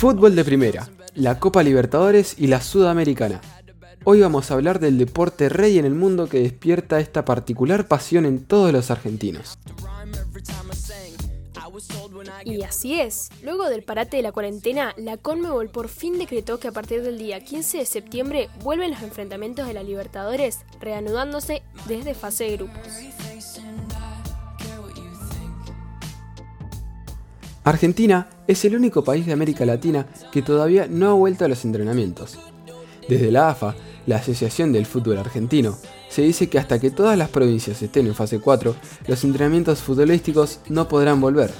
Fútbol de primera, la Copa Libertadores y la Sudamericana. Hoy vamos a hablar del deporte rey en el mundo que despierta esta particular pasión en todos los argentinos. Y así es, luego del parate de la cuarentena, la Conmebol por fin decretó que a partir del día 15 de septiembre vuelven los enfrentamientos de la Libertadores, reanudándose desde fase de grupos. Argentina es el único país de América Latina que todavía no ha vuelto a los entrenamientos. Desde la AFA, la Asociación del Fútbol Argentino, se dice que hasta que todas las provincias estén en fase 4, los entrenamientos futbolísticos no podrán volver.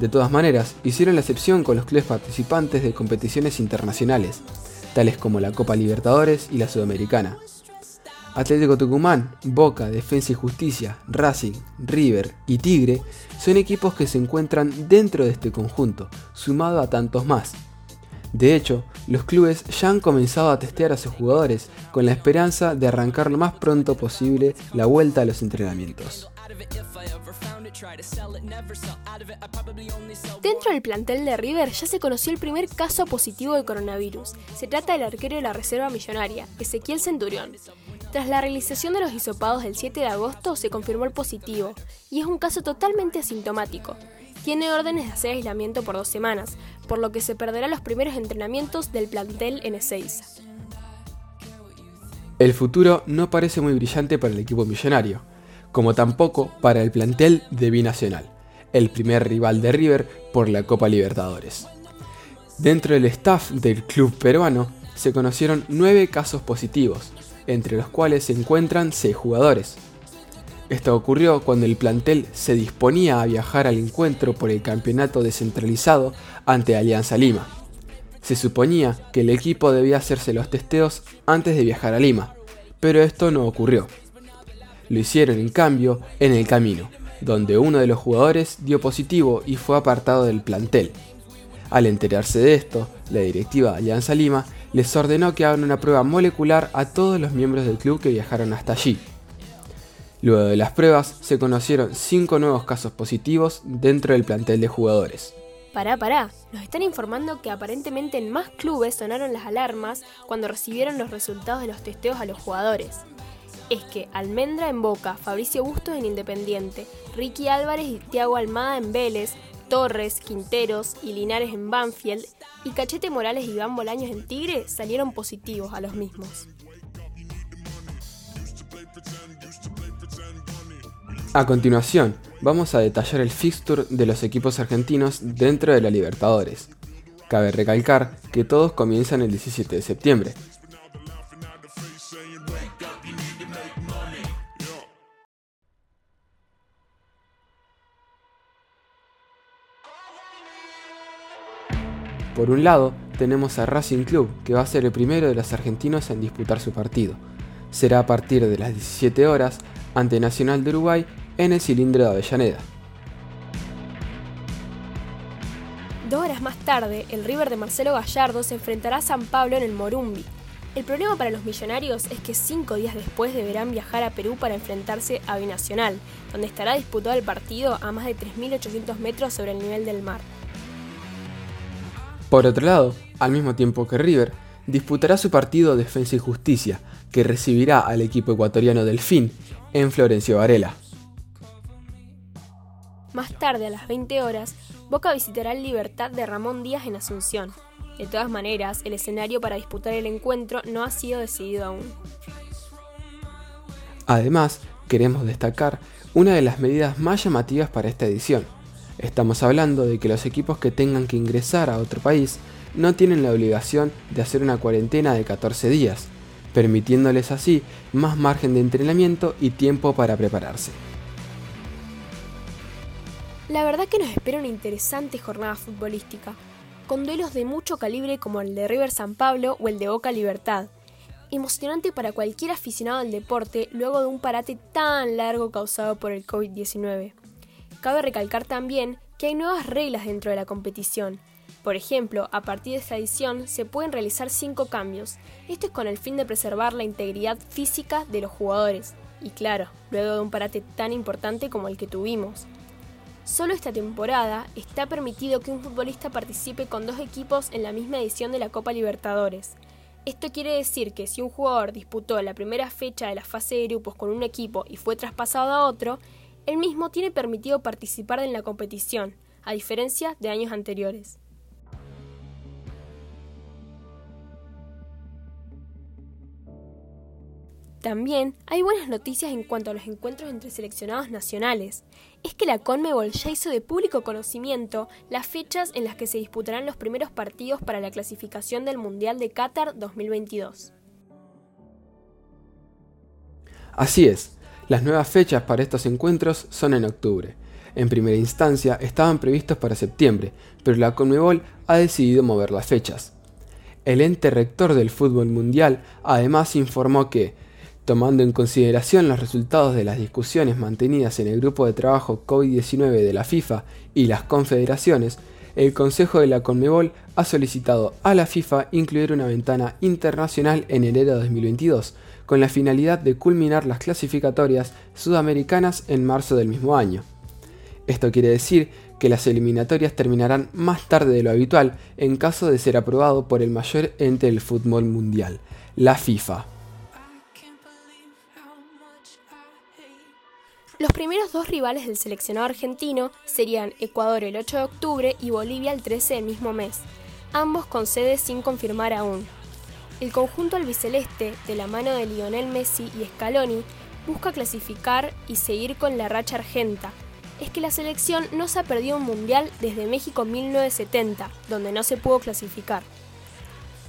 De todas maneras, hicieron la excepción con los clubes participantes de competiciones internacionales, tales como la Copa Libertadores y la Sudamericana. Atlético Tucumán, Boca, Defensa y Justicia, Racing, River y Tigre son equipos que se encuentran dentro de este conjunto, sumado a tantos más. De hecho, los clubes ya han comenzado a testear a sus jugadores con la esperanza de arrancar lo más pronto posible la vuelta a los entrenamientos. Dentro del plantel de River ya se conoció el primer caso positivo de coronavirus. Se trata del arquero de la Reserva Millonaria, Ezequiel Centurión. Tras la realización de los hisopados del 7 de agosto se confirmó el positivo, y es un caso totalmente asintomático. Tiene órdenes de hacer aislamiento por dos semanas, por lo que se perderá los primeros entrenamientos del plantel en Ezeiza. El futuro no parece muy brillante para el equipo millonario como tampoco para el plantel de Binacional, el primer rival de River por la Copa Libertadores. Dentro del staff del club peruano se conocieron nueve casos positivos, entre los cuales se encuentran seis jugadores. Esto ocurrió cuando el plantel se disponía a viajar al encuentro por el campeonato descentralizado ante Alianza Lima. Se suponía que el equipo debía hacerse los testeos antes de viajar a Lima, pero esto no ocurrió. Lo hicieron en cambio en el camino, donde uno de los jugadores dio positivo y fue apartado del plantel. Al enterarse de esto, la directiva Alianza Lima les ordenó que hagan una prueba molecular a todos los miembros del club que viajaron hasta allí. Luego de las pruebas, se conocieron 5 nuevos casos positivos dentro del plantel de jugadores. Pará, pará, nos están informando que aparentemente en más clubes sonaron las alarmas cuando recibieron los resultados de los testeos a los jugadores es que Almendra en Boca, Fabricio Bustos en Independiente, Ricky Álvarez y Tiago Almada en Vélez, Torres, Quinteros y Linares en Banfield y Cachete Morales y Iván Bolaños en Tigre salieron positivos a los mismos. A continuación, vamos a detallar el fixture de los equipos argentinos dentro de la Libertadores. Cabe recalcar que todos comienzan el 17 de septiembre, Por un lado, tenemos a Racing Club, que va a ser el primero de los argentinos en disputar su partido. Será a partir de las 17 horas ante Nacional de Uruguay en el cilindro de Avellaneda. Dos horas más tarde, el River de Marcelo Gallardo se enfrentará a San Pablo en el Morumbi. El problema para los millonarios es que cinco días después deberán viajar a Perú para enfrentarse a Binacional, donde estará disputado el partido a más de 3.800 metros sobre el nivel del mar. Por otro lado, al mismo tiempo que River, disputará su partido Defensa y Justicia, que recibirá al equipo ecuatoriano Delfín en Florencio Varela. Más tarde, a las 20 horas, Boca visitará el Libertad de Ramón Díaz en Asunción. De todas maneras, el escenario para disputar el encuentro no ha sido decidido aún. Además, queremos destacar una de las medidas más llamativas para esta edición, Estamos hablando de que los equipos que tengan que ingresar a otro país no tienen la obligación de hacer una cuarentena de 14 días, permitiéndoles así más margen de entrenamiento y tiempo para prepararse. La verdad que nos espera una interesante jornada futbolística, con duelos de mucho calibre como el de River San Pablo o el de Boca Libertad. Emocionante para cualquier aficionado al deporte luego de un parate tan largo causado por el COVID-19. Cabe recalcar también que hay nuevas reglas dentro de la competición. Por ejemplo, a partir de esta edición se pueden realizar cinco cambios. Esto es con el fin de preservar la integridad física de los jugadores. Y claro, luego de un parate tan importante como el que tuvimos. Solo esta temporada está permitido que un futbolista participe con dos equipos en la misma edición de la Copa Libertadores. Esto quiere decir que si un jugador disputó la primera fecha de la fase de grupos con un equipo y fue traspasado a otro, él mismo tiene permitido participar en la competición, a diferencia de años anteriores. También hay buenas noticias en cuanto a los encuentros entre seleccionados nacionales. Es que la Conmebol ya hizo de público conocimiento las fechas en las que se disputarán los primeros partidos para la clasificación del Mundial de Qatar 2022. Así es, las nuevas fechas para estos encuentros son en octubre. En primera instancia estaban previstos para septiembre, pero la Conmebol ha decidido mover las fechas. El ente rector del fútbol mundial además informó que, Tomando en consideración los resultados de las discusiones mantenidas en el grupo de trabajo COVID-19 de la FIFA y las confederaciones, el Consejo de la Conmebol ha solicitado a la FIFA incluir una ventana internacional en enero de 2022, con la finalidad de culminar las clasificatorias sudamericanas en marzo del mismo año. Esto quiere decir que las eliminatorias terminarán más tarde de lo habitual en caso de ser aprobado por el mayor ente del fútbol mundial, la FIFA. Los primeros dos rivales del seleccionado argentino serían Ecuador el 8 de octubre y Bolivia el 13 del mismo mes, ambos con sede sin confirmar aún. El conjunto albiceleste, de la mano de Lionel Messi y Scaloni, busca clasificar y seguir con la racha argenta. Es que la selección no se ha perdido un mundial desde México 1970, donde no se pudo clasificar.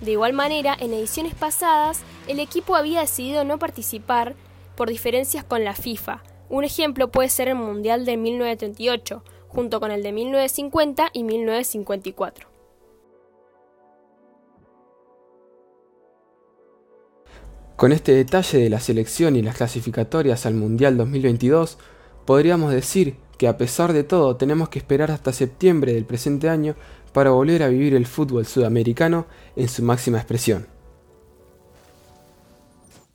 De igual manera, en ediciones pasadas, el equipo había decidido no participar por diferencias con la FIFA, un ejemplo puede ser el Mundial de 1938, junto con el de 1950 y 1954. Con este detalle de la selección y las clasificatorias al Mundial 2022, podríamos decir que a pesar de todo tenemos que esperar hasta septiembre del presente año para volver a vivir el fútbol sudamericano en su máxima expresión.